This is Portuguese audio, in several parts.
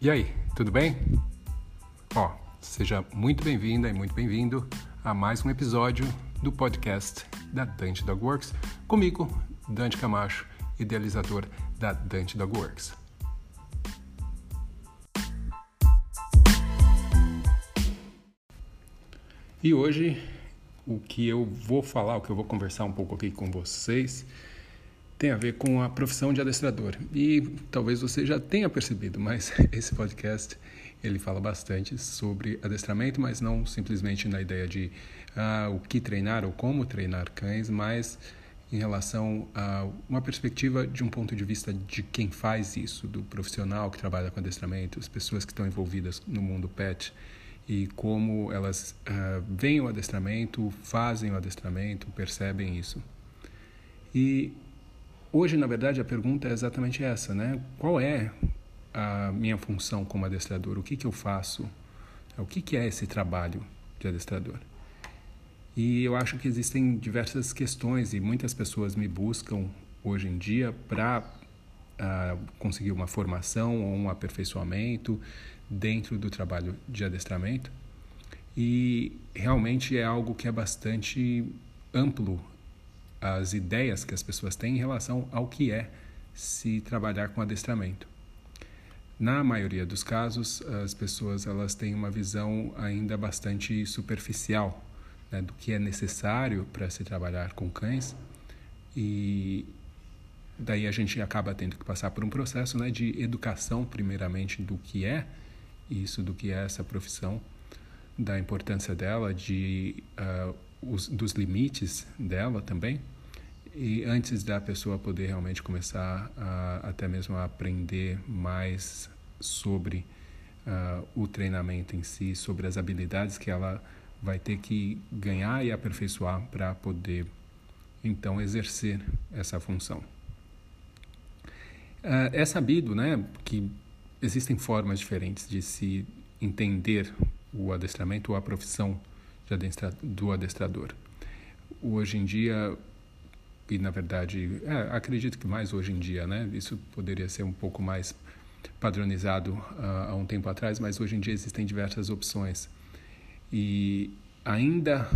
E aí, tudo bem? Ó, seja muito bem-vinda e muito bem-vindo a mais um episódio do podcast da Dante Dog Works, comigo, Dante Camacho, idealizador da Dante Dog Works. E hoje o que eu vou falar, o que eu vou conversar um pouco aqui com vocês, tem a ver com a profissão de adestrador. E talvez você já tenha percebido, mas esse podcast ele fala bastante sobre adestramento, mas não simplesmente na ideia de ah, o que treinar ou como treinar cães, mas em relação a uma perspectiva de um ponto de vista de quem faz isso, do profissional que trabalha com adestramento, as pessoas que estão envolvidas no mundo pet e como elas uh, veem o adestramento, fazem o adestramento, percebem isso. E hoje, na verdade, a pergunta é exatamente essa, né? Qual é a minha função como adestrador? O que, que eu faço? O que, que é esse trabalho de adestrador? E eu acho que existem diversas questões e muitas pessoas me buscam hoje em dia para uh, conseguir uma formação ou um aperfeiçoamento dentro do trabalho de adestramento. E realmente é algo que é bastante amplo as ideias que as pessoas têm em relação ao que é se trabalhar com adestramento. Na maioria dos casos, as pessoas elas têm uma visão ainda bastante superficial né, do que é necessário para se trabalhar com cães e daí a gente acaba tendo que passar por um processo né, de educação primeiramente do que é isso, do que é essa profissão, da importância dela, de uh, os, dos limites dela também e antes da pessoa poder realmente começar a, até mesmo a aprender mais sobre uh, o treinamento em si, sobre as habilidades que ela vai ter que ganhar e aperfeiçoar para poder então exercer essa função. Uh, é sabido, né, que existem formas diferentes de se entender o adestramento ou a profissão do adestrador. Hoje em dia, e na verdade, é, acredito que mais hoje em dia, né? Isso poderia ser um pouco mais padronizado uh, há um tempo atrás, mas hoje em dia existem diversas opções. E ainda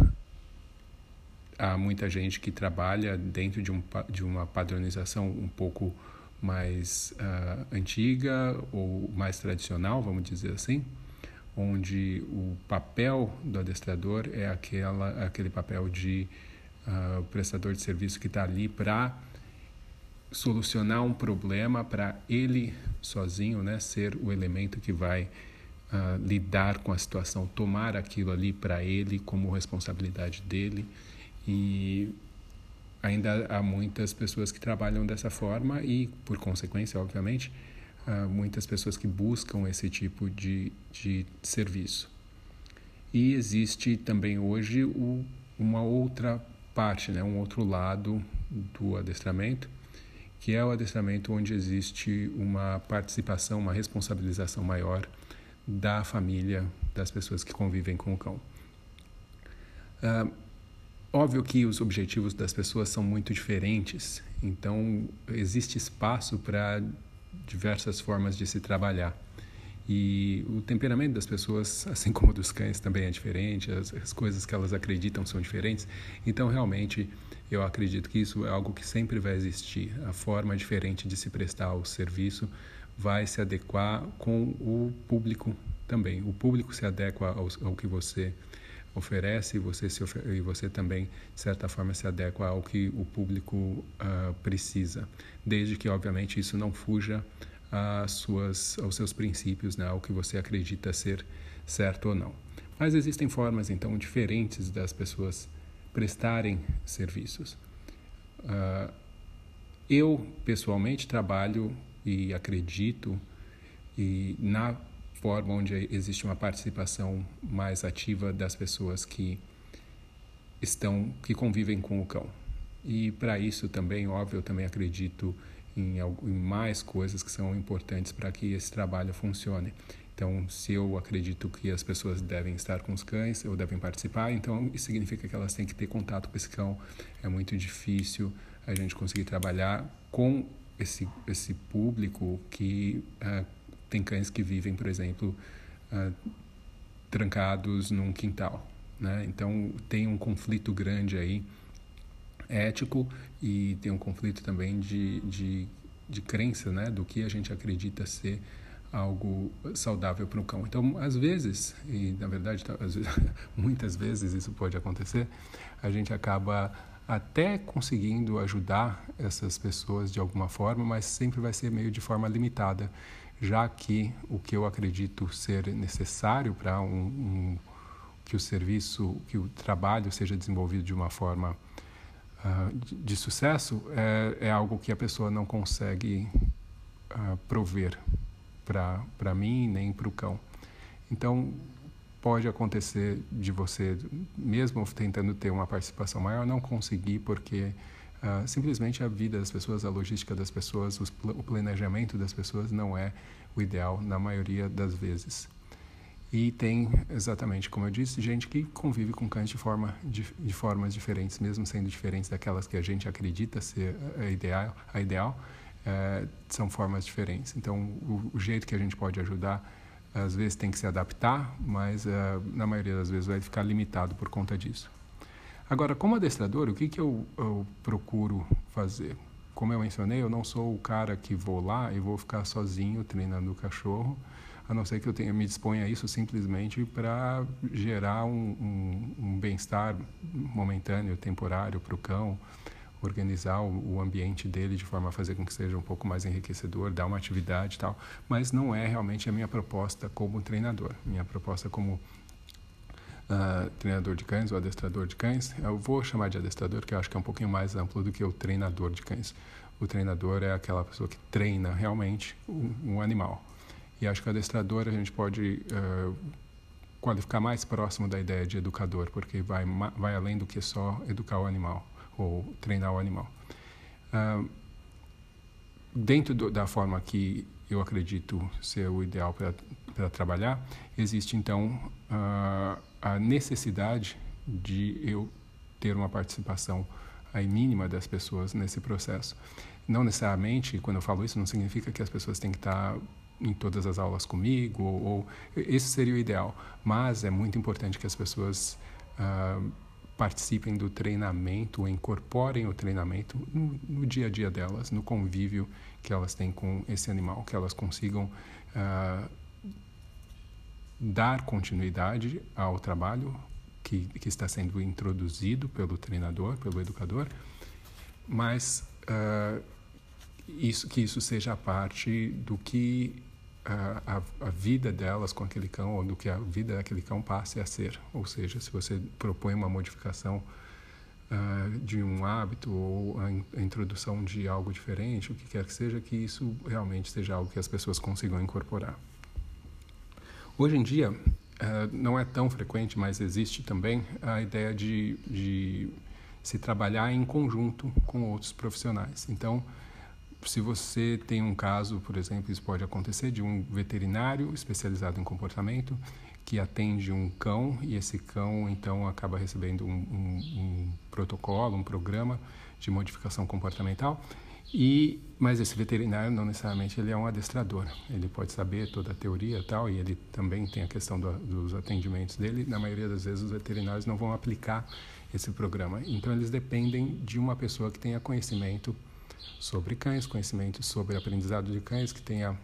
há muita gente que trabalha dentro de, um, de uma padronização um pouco mais uh, antiga ou mais tradicional, vamos dizer assim, onde o papel do adestrador é aquela, aquele papel de uh, prestador de serviço que está ali para solucionar um problema para ele sozinho, né, ser o elemento que vai uh, lidar com a situação, tomar aquilo ali para ele como responsabilidade dele. E ainda há muitas pessoas que trabalham dessa forma e, por consequência, obviamente, há muitas pessoas que buscam esse tipo de, de serviço. E existe também hoje o, uma outra parte, né, um outro lado do adestramento, que é o adestramento onde existe uma participação, uma responsabilização maior da família, das pessoas que convivem com o cão. Uh, Óbvio que os objetivos das pessoas são muito diferentes, então existe espaço para diversas formas de se trabalhar. E o temperamento das pessoas, assim como dos cães, também é diferente, as, as, coisas que elas acreditam são diferentes. Então, realmente, eu acredito que isso é algo que sempre vai existir. A forma diferente de se prestar o serviço vai se adequar com o público também. O público se adequa ao, ao que você oferece e você, se ofer e você também, de certa forma, se adequa ao que o público uh, precisa, desde que, obviamente, isso não fuja às suas, aos seus princípios, né, ao que você acredita ser certo ou não. Mas existem formas, então, diferentes das pessoas prestarem serviços. Uh, eu, pessoalmente, trabalho e acredito e na forma onde existe uma participação mais ativa das pessoas que estão que convivem com o cão. E para isso também, óbvio, eu também acredito em, em mais coisas que são importantes para que esse trabalho funcione. Então, se eu acredito que as pessoas devem estar com os cães ou devem participar, então isso significa que elas têm que ter contato com esse cão. É muito difícil a gente conseguir trabalhar com esse, esse público que uh, tem cães que vivem, por exemplo, uh, trancados num quintal. Né? Então tem um conflito grande aí ético e tem um conflito também de, de, de crença né? do que a gente acredita ser algo saudável para o cão. Então, às vezes, e na verdade, tá, muitas vezes isso pode acontecer, a gente acaba até conseguindo ajudar essas pessoas de alguma forma, mas sempre vai ser meio de forma limitada, já que o que eu acredito ser necessário para um, um, que o serviço, que o trabalho seja desenvolvido de uma forma uh, de, de, sucesso é, é, algo que a pessoa não consegue uh, prover para mim nem para o cão. Então, pode acontecer de você, mesmo tentando ter uma participação maior, não conseguir, porque uh, simplesmente a vida das pessoas, a logística das pessoas, os, o planejamento das pessoas não é o ideal na maioria das vezes. E tem, exatamente como eu disse, gente que convive com cães de, forma, de, de formas diferentes, mesmo sendo diferentes daquelas que a gente acredita ser a ideal, a ideal é, são formas diferentes. Então, o, o, jeito que a gente pode ajudar, às vezes tem que se adaptar, mas é, na maioria das vezes vai ficar limitado por conta disso. Agora, como adestrador, o que, que eu, eu procuro fazer? Como eu mencionei, eu não sou o cara que vou lá e vou ficar sozinho treinando o cachorro, a não ser que eu tenha, me disponha a isso simplesmente para gerar um, um, um bem-estar momentâneo, temporário para o cão, organizar o, o, ambiente dele de forma a fazer com que seja um pouco mais enriquecedor, dar uma atividade e tal, mas não é realmente a minha proposta como treinador. Minha proposta como uh, treinador de cães ou adestrador de cães, eu vou chamar de adestrador, que eu acho que é um pouquinho mais amplo do que o treinador de cães. O treinador é aquela pessoa que treina realmente um, um animal. E acho que o adestrador a gente pode uh, qualificar mais próximo da ideia de educador, porque vai, vai além do que só educar o animal ou treinar o animal. Dentro do, da forma que eu acredito ser o ideal para trabalhar, existe então uh, a necessidade de eu ter uma participação aí mínima das pessoas nesse processo. Não necessariamente, quando eu falo isso, não significa que as pessoas têm que estar em todas as aulas comigo, ou, ou esse seria o ideal. Mas é muito importante que as pessoas uh, participem do treinamento, incorporem o treinamento no, no, dia a dia delas, no convívio que elas têm com esse animal, que elas consigam uh, dar continuidade ao trabalho que, que está sendo introduzido pelo treinador, pelo educador, mas uh, isso, que isso seja parte do que a, a, vida delas com aquele cão ou do que a vida daquele cão passe a ser. Ou seja, se você propõe uma modificação uh, de um hábito ou a, in, a, introdução de algo diferente, o que quer que seja, que isso realmente seja algo que as pessoas consigam incorporar. Hoje em dia, uh, não é tão frequente, mas existe também a ideia de, de se trabalhar em conjunto com outros profissionais. Então, se você tem um caso, por exemplo, isso pode acontecer, de um veterinário especializado em comportamento que atende um cão e esse cão então acaba recebendo um, um, um protocolo, um programa de modificação comportamental. E mas esse veterinário não necessariamente ele é um adestrador. Ele pode saber toda a teoria e tal e ele também tem a questão do, dos atendimentos dele. Na maioria das vezes os veterinários não vão aplicar esse programa. Então eles dependem de uma pessoa que tenha conhecimento sobre cães, conhecimento sobre aprendizado de cães, que tenha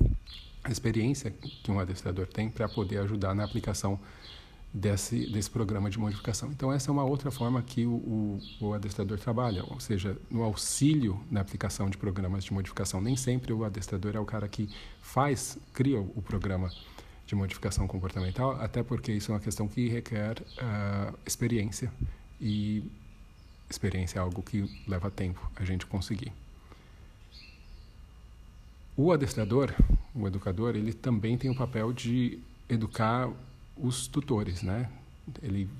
a experiência que um adestrador tem para poder ajudar na aplicação desse, desse programa de modificação. Então, essa é uma outra forma que o, o, o, adestrador trabalha, ou seja, no auxílio na aplicação de programas de modificação. Nem sempre o adestrador é o cara que faz, cria o programa de modificação comportamental, até porque isso é uma questão que requer uh, experiência e experiência é algo que leva tempo a gente conseguir. O adestrador, o educador, ele também tem o papel de educar os tutores, né? Ele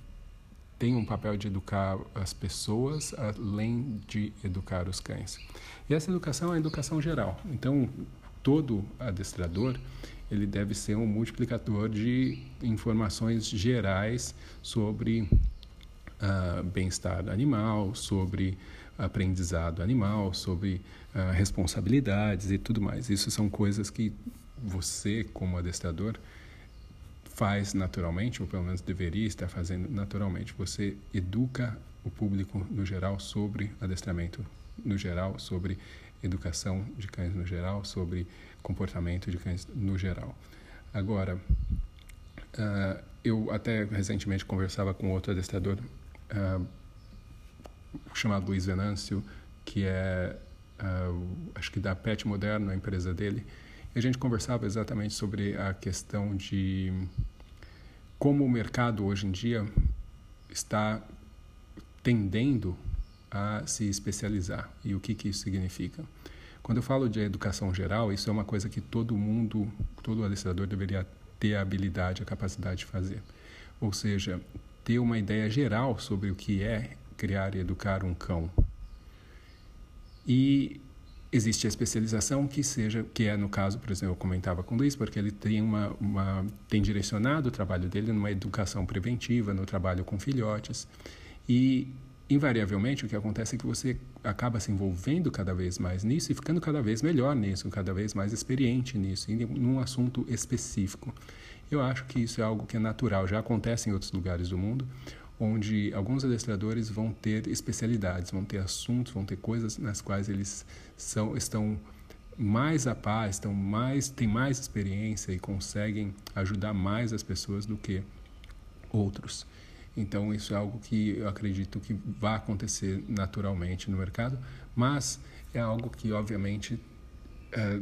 tem um papel de educar as pessoas além de educar os cães. E essa educação é a educação geral. Então, todo adestrador ele deve ser um multiplicador de informações gerais sobre uh, bem-estar animal, sobre aprendizado animal, sobre uh, responsabilidades e tudo mais. Isso são coisas que você, como adestrador, faz naturalmente, ou pelo menos deveria estar fazendo naturalmente. Você educa o público no geral sobre adestramento no geral, sobre educação de cães no geral, sobre comportamento de cães no geral. Agora, uh, eu até recentemente conversava com outro adestrador uh, chamado Luiz Venâncio, que é, uh, acho que da Pet Moderno, a empresa dele, e a gente conversava exatamente sobre a questão de como o mercado hoje em dia está tendendo a se especializar e o que, que isso significa. Quando eu falo de educação geral, isso é uma coisa que todo mundo, todo adestrador deveria ter a habilidade, a capacidade de fazer. Ou seja, ter uma ideia geral sobre o que é criar e educar um cão. E existe a especialização que seja que é no caso por exemplo eu comentava com o Luiz porque ele tem uma, uma tem direcionado o trabalho dele numa educação preventiva no trabalho com filhotes. E invariavelmente o que acontece é que você acaba se envolvendo cada vez mais nisso e ficando cada vez melhor nisso cada vez mais experiente nisso em um assunto específico. Eu acho que isso é algo que é natural já acontece em outros lugares do mundo onde alguns adestradores vão ter especialidades, vão ter assuntos, vão ter coisas nas quais eles são, estão mais a par, estão mais, têm mais experiência e conseguem ajudar mais as pessoas do que outros. Então isso é algo que eu acredito que vai acontecer naturalmente no mercado, mas é algo que obviamente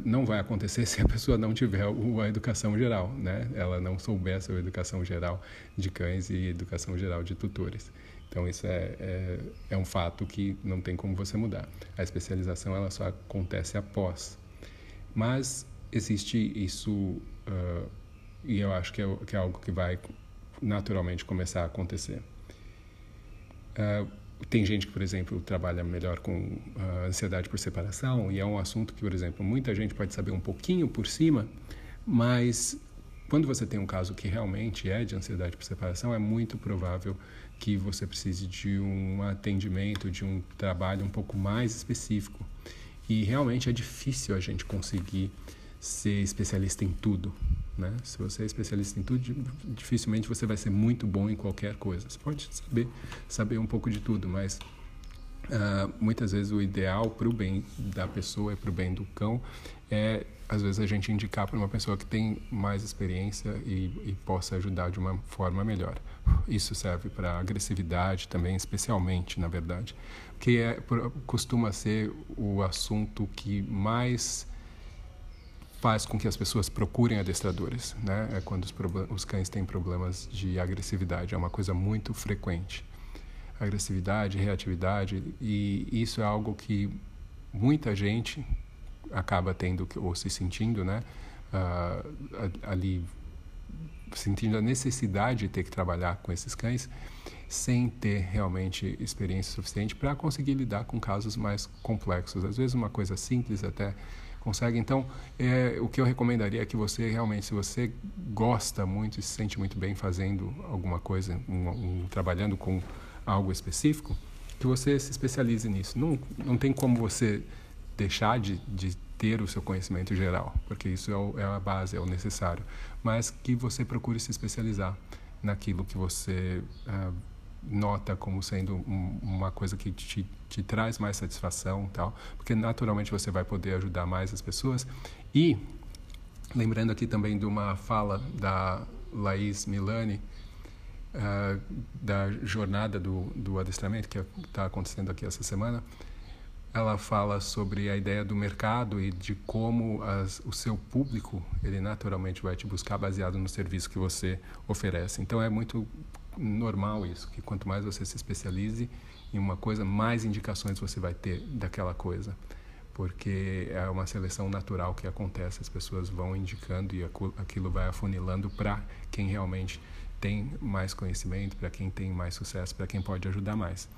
não vai acontecer se a pessoa não tiver a educação geral, né? Ela não souber a educação geral de cães e educação geral de tutores. Então isso é, é, é, um fato que não tem como você mudar. A especialização ela só acontece após. Mas existe isso uh, e eu acho que é, que é algo que vai naturalmente começar a acontecer. Uh, tem gente que, por exemplo, trabalha melhor com uh, ansiedade por separação e é um assunto que, por exemplo, muita gente pode saber um pouquinho por cima, mas quando você tem um caso que realmente é de ansiedade por separação, é muito provável que você precise de um atendimento, de um trabalho um pouco mais específico. E realmente é difícil a gente conseguir ser especialista em tudo. Né? Se você é especialista em tudo, dificilmente você vai ser muito bom em qualquer coisa. Você pode saber, saber um pouco de tudo, mas uh, muitas vezes o ideal para o bem da pessoa e para o bem do cão é, às vezes, a gente indicar para uma pessoa que tem mais experiência e, e possa ajudar de uma forma melhor. Isso serve para agressividade também, especialmente, na verdade, que é, costuma ser o assunto que mais faz com que as pessoas procurem adestradores, né? É quando os, os cães têm problemas de agressividade, é uma coisa muito frequente. Agressividade, reatividade, e isso é algo que muita gente acaba tendo ou se sentindo, né? Uh, ali sentindo a necessidade de ter que trabalhar com esses cães sem ter realmente experiência suficiente para conseguir lidar com casos mais complexos. Às vezes uma coisa simples até consegue. Então, é, o que eu recomendaria é que você realmente, se você gosta muito e se sente muito bem fazendo alguma coisa, um, um, trabalhando com algo específico, que você se especialize nisso. Não, não tem como você deixar de, de ter o seu conhecimento geral, porque isso é, o, é a base, é o necessário, mas que você procure se especializar naquilo que você uh, nota como sendo um, uma coisa que te, te traz mais satisfação tal porque naturalmente você vai poder ajudar mais as pessoas. E lembrando aqui também de uma fala da Laís Milani uh, da jornada do, do adestramento que está acontecendo aqui essa semana ela fala sobre a ideia do mercado e de como as, o seu público ele naturalmente vai te buscar baseado no serviço que você oferece. Então é muito normal isso, que quanto mais você se especialize em uma coisa, mais indicações você vai ter daquela coisa. Porque é uma seleção natural que acontece, as pessoas vão indicando e aquilo vai afunilando para quem realmente tem mais conhecimento, para quem tem mais sucesso, para quem pode ajudar mais.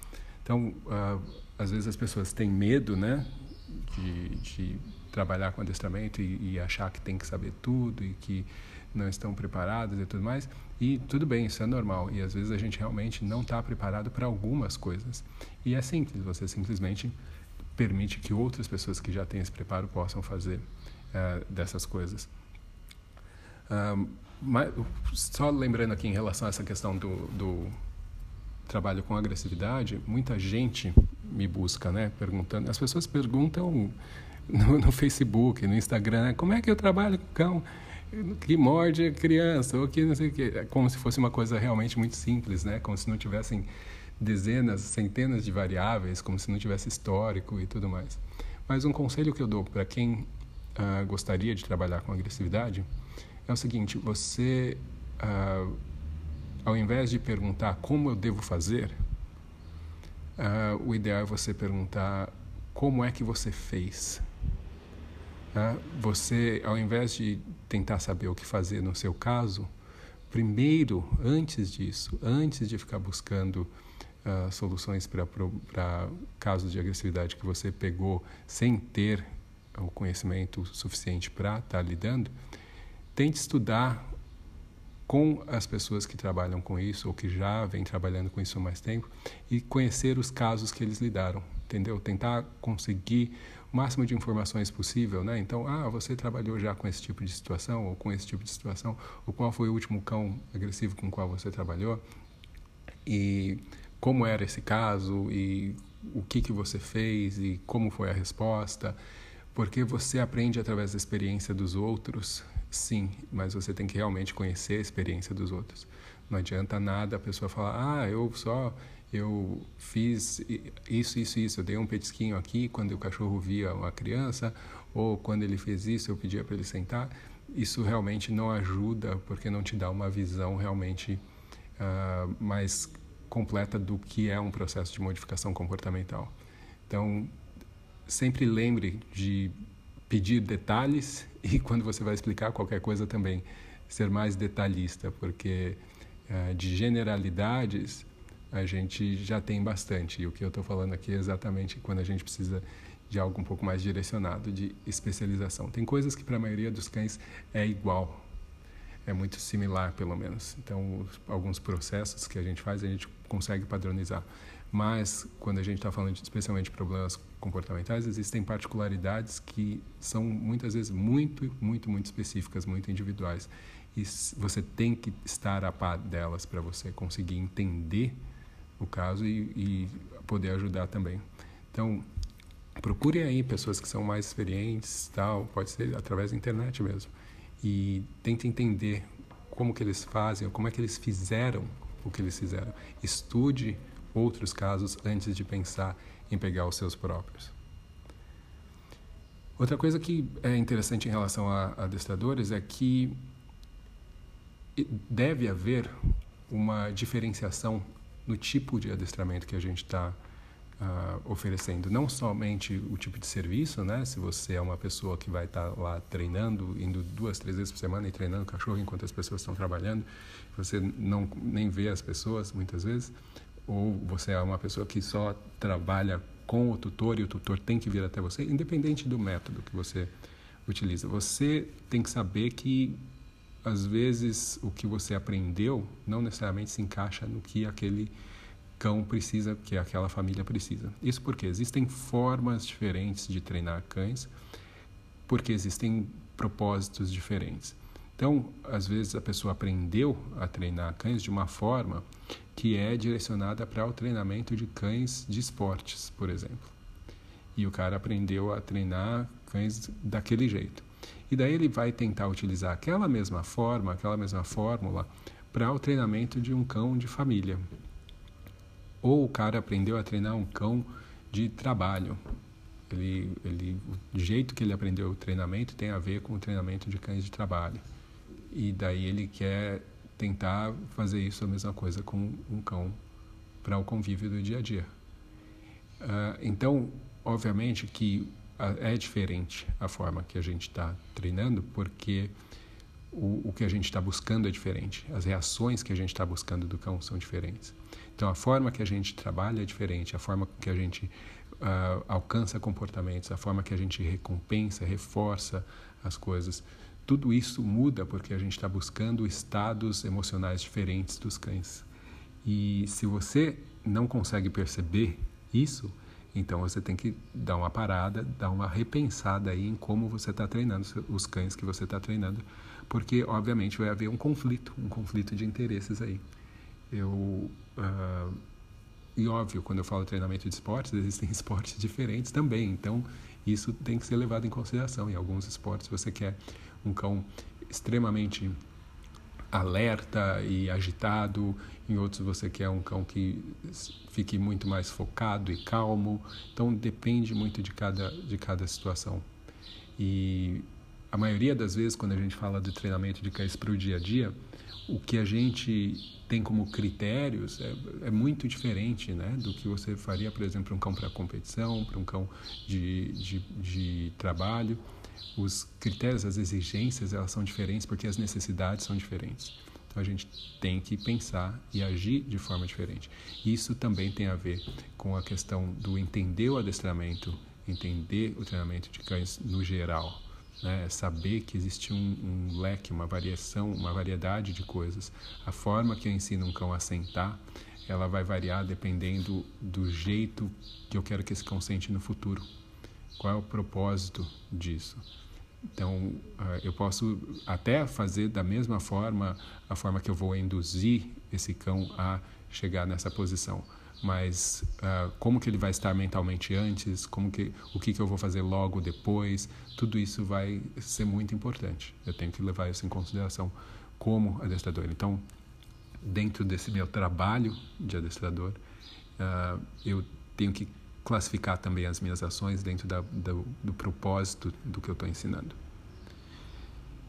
Então, uh, às vezes as pessoas têm medo, né, de, de trabalhar com adestramento e, e achar que tem que saber tudo e que não estão preparados e tudo mais. E tudo bem, isso é normal. E às vezes a gente realmente não está preparado para algumas coisas. E é simples, você simplesmente permite que outras pessoas que já têm esse preparo possam fazer uh, dessas coisas. Uh, mas, só lembrando aqui em relação a essa questão do, do trabalho com agressividade, muita gente me busca, né? Perguntando. As pessoas perguntam no, no Facebook, no Instagram, como é que eu trabalho com cão que morde a criança ou que não sei o que, é como se fosse uma coisa realmente muito simples, né? Como se não tivessem dezenas, centenas de variáveis, como se não tivesse histórico e tudo mais. Mas um conselho que eu dou para quem uh, gostaria de trabalhar com agressividade é o seguinte: você, uh, ao invés de perguntar como eu devo fazer, uh, o ideal é você perguntar como é que você fez. Você, ao invés de tentar saber o que fazer no seu caso, primeiro, antes disso, antes de ficar buscando uh, soluções para casos de agressividade que você pegou sem ter o conhecimento suficiente para estar tá lidando, tente estudar com as pessoas que trabalham com isso ou que já vêm trabalhando com isso há mais tempo e conhecer os casos que eles lidaram, entendeu? Tentar conseguir o máximo de informações possível, né? Então, ah, você trabalhou já com esse tipo de situação ou com esse tipo de situação, ou qual foi o último cão agressivo com o qual você trabalhou e como era esse caso e o que que você fez e como foi a resposta, porque você aprende através da experiência dos outros, sim, mas você tem que realmente conhecer a experiência dos outros. Não adianta nada a pessoa falar, ah, eu só eu fiz isso, isso, isso, eu dei um petisquinho aqui quando o cachorro via uma criança, ou quando ele fez isso, eu pedia para ele sentar. Isso realmente não ajuda, porque não te dá uma visão realmente uh, mais completa do que é um processo de modificação comportamental. Então, sempre lembre de pedir detalhes e quando você vai explicar qualquer coisa também ser mais detalhista, porque uh, de generalidades a gente já tem bastante. E o que eu estou falando aqui é exatamente quando a gente precisa de algo um pouco mais direcionado, de especialização. Tem coisas que para a maioria dos cães é igual, é muito similar, pelo menos. Então, alguns processos que a gente faz, a gente consegue padronizar. Mas, quando a gente está falando de, especialmente de problemas comportamentais, existem particularidades que são muitas vezes muito, muito, muito específicas, muito individuais. E você tem que estar a par delas para você conseguir entender o caso e, e poder ajudar também. Então, procure aí pessoas que são mais experientes, tal, pode ser através da internet mesmo, e tente entender como que eles fazem, como é que eles fizeram o que eles fizeram. Estude outros casos antes de pensar em pegar os seus próprios. Outra coisa que é interessante em relação a adestradores é que deve haver uma diferenciação no tipo de adestramento que a gente está uh, ah, oferecendo. Não somente o tipo de serviço, né? Se você é uma pessoa que vai estar tá lá treinando, indo duas, três vezes por semana e treinando cachorro enquanto as pessoas estão trabalhando, você não nem vê as pessoas muitas vezes, ou você é uma pessoa que só trabalha com o tutor e o tutor tem que vir até você, independente do método que você utiliza. Você tem que saber que às vezes o que você aprendeu não necessariamente se encaixa no que aquele cão precisa, que aquela família precisa. Isso porque existem formas diferentes de treinar cães, porque existem propósitos diferentes. Então, às vezes a pessoa aprendeu a treinar cães de uma forma que é direcionada para o treinamento de cães de esportes, por exemplo. E o cara aprendeu a treinar cães daquele jeito. E daí ele vai tentar utilizar aquela mesma forma, aquela mesma fórmula para o treinamento de um cão de família. Ou o cara aprendeu a treinar um cão de trabalho. Ele, ele, o jeito que ele aprendeu o treinamento tem a ver com o treinamento de cães de trabalho. E daí ele quer tentar fazer isso a mesma coisa com um cão para o convívio do dia a dia. Uh, então, obviamente que é diferente a forma que a gente está treinando, porque o, o que a gente está buscando é diferente, as reações que a gente está buscando do cão são diferentes. Então, a forma que a gente trabalha é diferente, a forma que a gente uh, alcança comportamentos, a forma que a gente recompensa, reforça as coisas, tudo isso muda porque a gente está buscando estados emocionais diferentes dos cães. E se você não consegue perceber isso, então você tem que dar uma parada, dar uma repensada aí em como você está treinando os cães que você está treinando, porque obviamente vai haver um conflito, um conflito de interesses aí. Eu uh, e óbvio, quando eu falo treinamento de esportes, existem esportes diferentes também, então isso tem que ser levado em consideração. Em alguns esportes você quer um cão extremamente alerta e agitado, em outros você quer um cão que fique muito mais focado e calmo. Então depende muito de cada de cada situação. E a maioria das vezes quando a gente fala de treinamento de cães para o dia a dia, o que a gente tem como critérios é, é, muito diferente né, do que você faria, por exemplo, um cão para competição, para um cão de, de, de trabalho os critérios, as exigências, elas são diferentes porque as necessidades são diferentes. A gente tem que pensar e agir de forma diferente. Isso também tem a ver com a questão do entender o adestramento, entender o treinamento de cães no geral. Né? Saber que existe um, um leque, uma variação, uma variedade de coisas. A forma que eu ensino um cão a sentar, ela vai variar dependendo do jeito que eu quero que esse cão sente no futuro. Qual é o propósito disso? Então, ah, eu posso até fazer da mesma forma a forma que eu vou induzir esse cão a chegar nessa posição, mas uh, como que ele vai estar mentalmente antes, como que o que que eu vou fazer logo depois, tudo isso vai ser muito importante. Eu tenho que levar isso em consideração como adestrador. Então, dentro desse meu trabalho de adestrador, uh, eu tenho que classificar também as minhas ações dentro da, do, do propósito do que eu estou ensinando.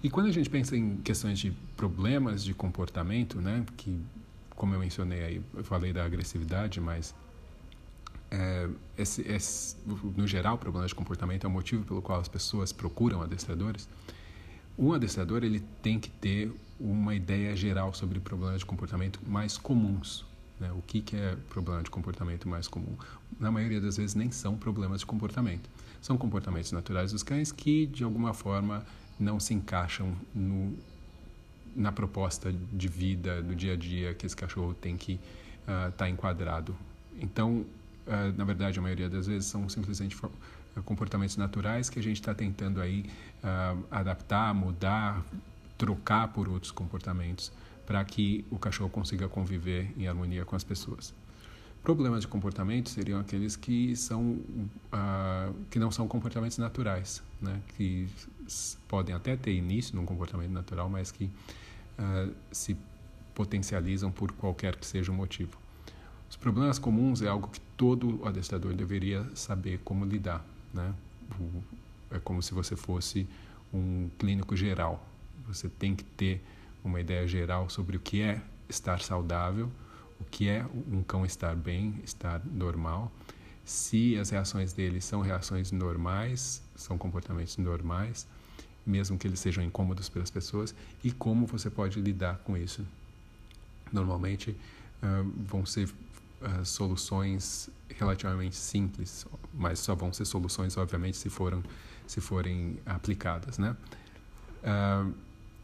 E quando a gente pensa em questões de problemas de comportamento, né, que como eu mencionei aí, eu falei da agressividade, mas é, esse, esse, no geral, problemas de comportamento é o motivo pelo qual as pessoas procuram adestradores. Um adestrador ele tem que ter uma ideia geral sobre problemas de comportamento mais comuns, né? O que, que é problema de comportamento mais comum? Na maioria das vezes nem são problemas de comportamento. São comportamentos naturais dos cães que, de alguma forma, não se encaixam no, na proposta de vida, do dia a dia que esse cachorro tem que estar uh, tá enquadrado. Então, uh, na verdade, a maioria das vezes são simplesmente comportamentos naturais que a gente está tentando aí uh, adaptar, mudar, trocar por outros comportamentos para que o cachorro consiga conviver em harmonia com as pessoas. Problemas de comportamento seriam aqueles que são uh, que não são comportamentos naturais, né? Que podem até ter início num comportamento natural, mas que uh, se potencializam por qualquer que seja o motivo. Os problemas comuns é algo que todo adestrador deveria saber como lidar, né? É como se você fosse um clínico geral. Você tem que ter uma ideia geral sobre o que é estar saudável, o que é um cão estar bem, estar normal, se as reações dele são reações normais, são comportamentos normais, mesmo que eles sejam incômodos para as pessoas, e como você pode lidar com isso. Normalmente uh, vão ser uh, soluções relativamente simples, mas só vão ser soluções, obviamente, se, foram, se forem aplicadas, né? Uh,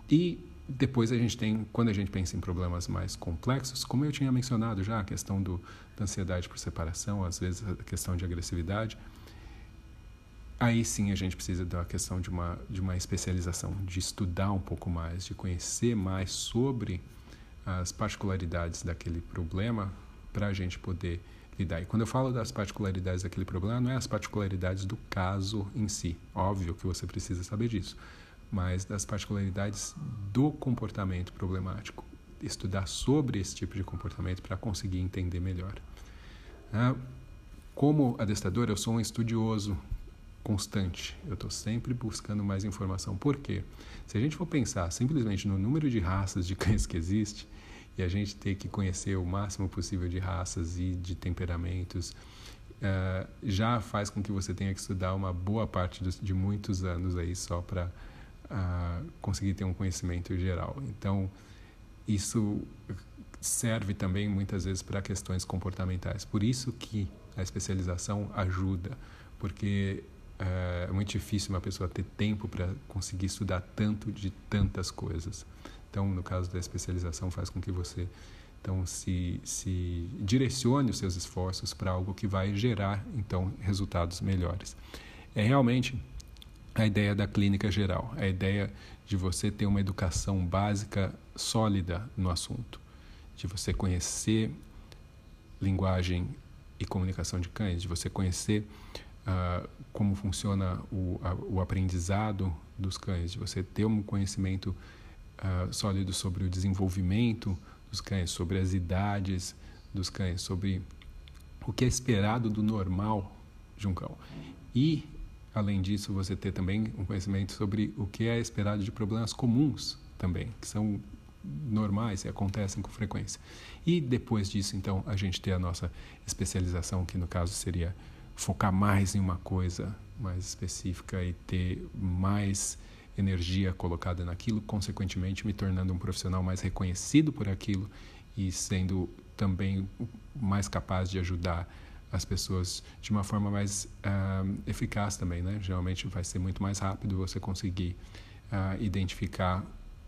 e depois a gente tem, quando a gente pensa em problemas mais complexos, como eu tinha mencionado já, a questão do, da ansiedade por separação, às vezes a questão de agressividade, aí sim a gente precisa da questão de uma, de uma especialização, de estudar um pouco mais, de conhecer mais sobre as particularidades daquele problema para a gente poder lidar. E quando eu falo das particularidades daquele problema, não é as particularidades do caso em si. Óbvio que você precisa saber disso mas das particularidades do comportamento problemático. Estudar sobre esse tipo de comportamento para conseguir entender melhor. Ah, como adestrador, eu sou um estudioso constante. Eu estou sempre buscando mais informação. Por quê? Se a gente for pensar simplesmente no número de raças de cães que existe, e a gente ter que conhecer o máximo possível de raças e de temperamentos, uh, já faz com que você tenha que estudar uma boa parte de muitos anos aí só para conseguir ter um conhecimento geral. Então, isso serve também muitas vezes para questões comportamentais. Por isso que a especialização ajuda, porque é, é muito difícil uma pessoa ter tempo para conseguir estudar tanto de tantas coisas. Então, no caso da especialização, faz com que você então se, se direcione os seus esforços para algo que vai gerar então resultados melhores. É realmente a ideia da clínica geral, a ideia de você ter uma educação básica sólida no assunto, de você conhecer linguagem e comunicação de cães, de você conhecer uh, como funciona o, a, o aprendizado dos cães, de você ter um conhecimento uh, sólido sobre o desenvolvimento dos cães, sobre as idades dos cães, sobre o que é esperado do normal de um cão. E, além disso, você ter também um conhecimento sobre o que é esperado de problemas comuns também, que são normais e acontecem com frequência. E depois disso, então, a gente ter a nossa especialização, que no caso seria focar mais em uma coisa mais específica e ter mais energia colocada naquilo, consequentemente me tornando um profissional mais reconhecido por aquilo e sendo também mais capaz de ajudar as pessoas de uma forma mais uh, eficaz também, né? Geralmente vai ser muito mais rápido você conseguir uh, identificar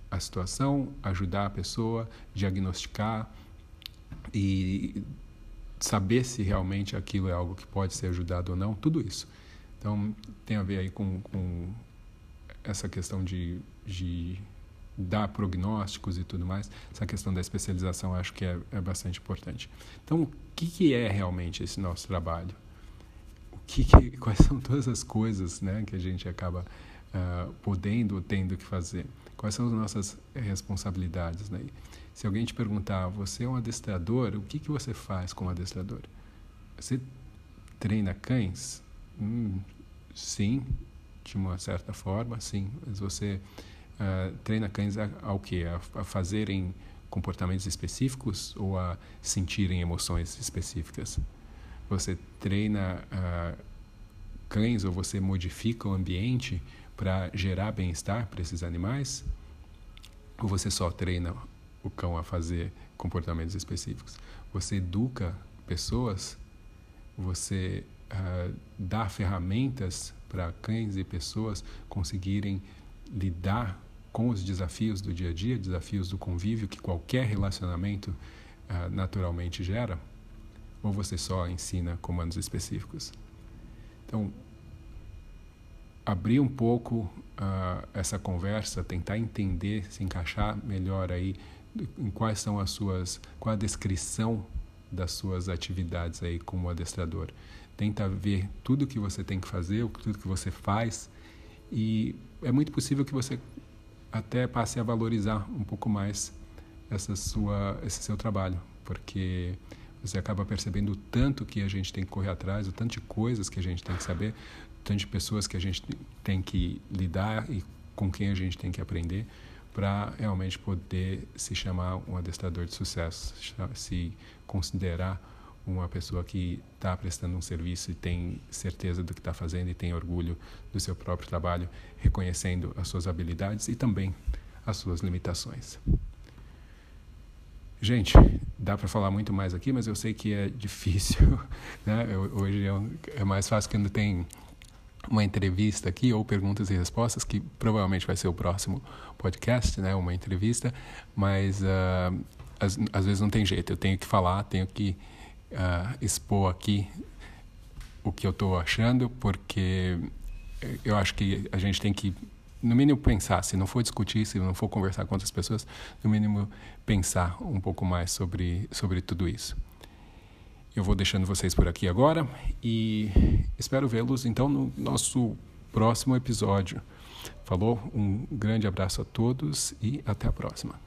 a situação, ajudar a pessoa, diagnosticar e saber se realmente aquilo é algo que pode ser ajudado ou não, tudo isso. Então, tem a ver aí com, com essa questão de, de dar prognósticos e tudo mais, essa questão da especialização acho que é, é bastante importante. Então, o que, que é realmente esse nosso trabalho? O que, que quais são todas as coisas né, que a gente acaba uh, podendo ou tendo que fazer? Quais são as nossas responsabilidades? Né? Se alguém te perguntar, você é um adestrador, o que, que você faz como adestrador? Você treina cães? Hum, sim, de uma certa forma, sim. Mas você uh, treina cães a, ao quê? A, a fazerem comportamentos específicos ou a sentirem emoções específicas? Você treina uh, cães ou você modifica o ambiente para gerar bem-estar para esses animais? Ou você só treina o cão a fazer comportamentos específicos? Você educa pessoas? Você uh, dá ferramentas para cães e pessoas conseguirem lidar com os desafios do dia a dia, desafios do convívio que qualquer relacionamento uh, naturalmente gera? Ou você só ensina comandos específicos? Então, abrir um pouco uh, essa conversa, tentar entender, se encaixar melhor aí em quais são as suas, qual a descrição das suas atividades aí como adestrador. Tenta ver tudo que você tem que fazer, tudo que você faz e é muito possível que você até passe a valorizar um pouco mais essa sua, esse seu trabalho, porque você acaba percebendo o tanto que a gente tem que correr atrás, o tanto de coisas que a gente tem que saber, tanto de pessoas que a gente tem que lidar e com quem a gente tem que aprender para realmente poder se chamar um adestrador de sucesso, se considerar uma pessoa que está prestando um serviço e tem certeza do que está fazendo e tem orgulho do seu próprio trabalho, reconhecendo as suas habilidades e também as suas limitações. Gente, dá para falar muito mais aqui, mas eu sei que é difícil. Né? Eu, hoje é, é mais fácil quando tem uma entrevista aqui ou perguntas e respostas, que provavelmente vai ser o próximo podcast, né? Uma entrevista, mas uh, às, às, vezes não tem jeito. Eu tenho que falar, tenho que uh, expor aqui o que eu estou achando, porque eu acho que a gente tem que, no mínimo, pensar. Se não for discutir, se não for conversar com outras pessoas, no mínimo, pensar um pouco mais sobre, sobre tudo isso. Eu vou deixando vocês por aqui agora e espero vê-los então no nosso próximo episódio. Falou? Um grande abraço a todos e até a próxima.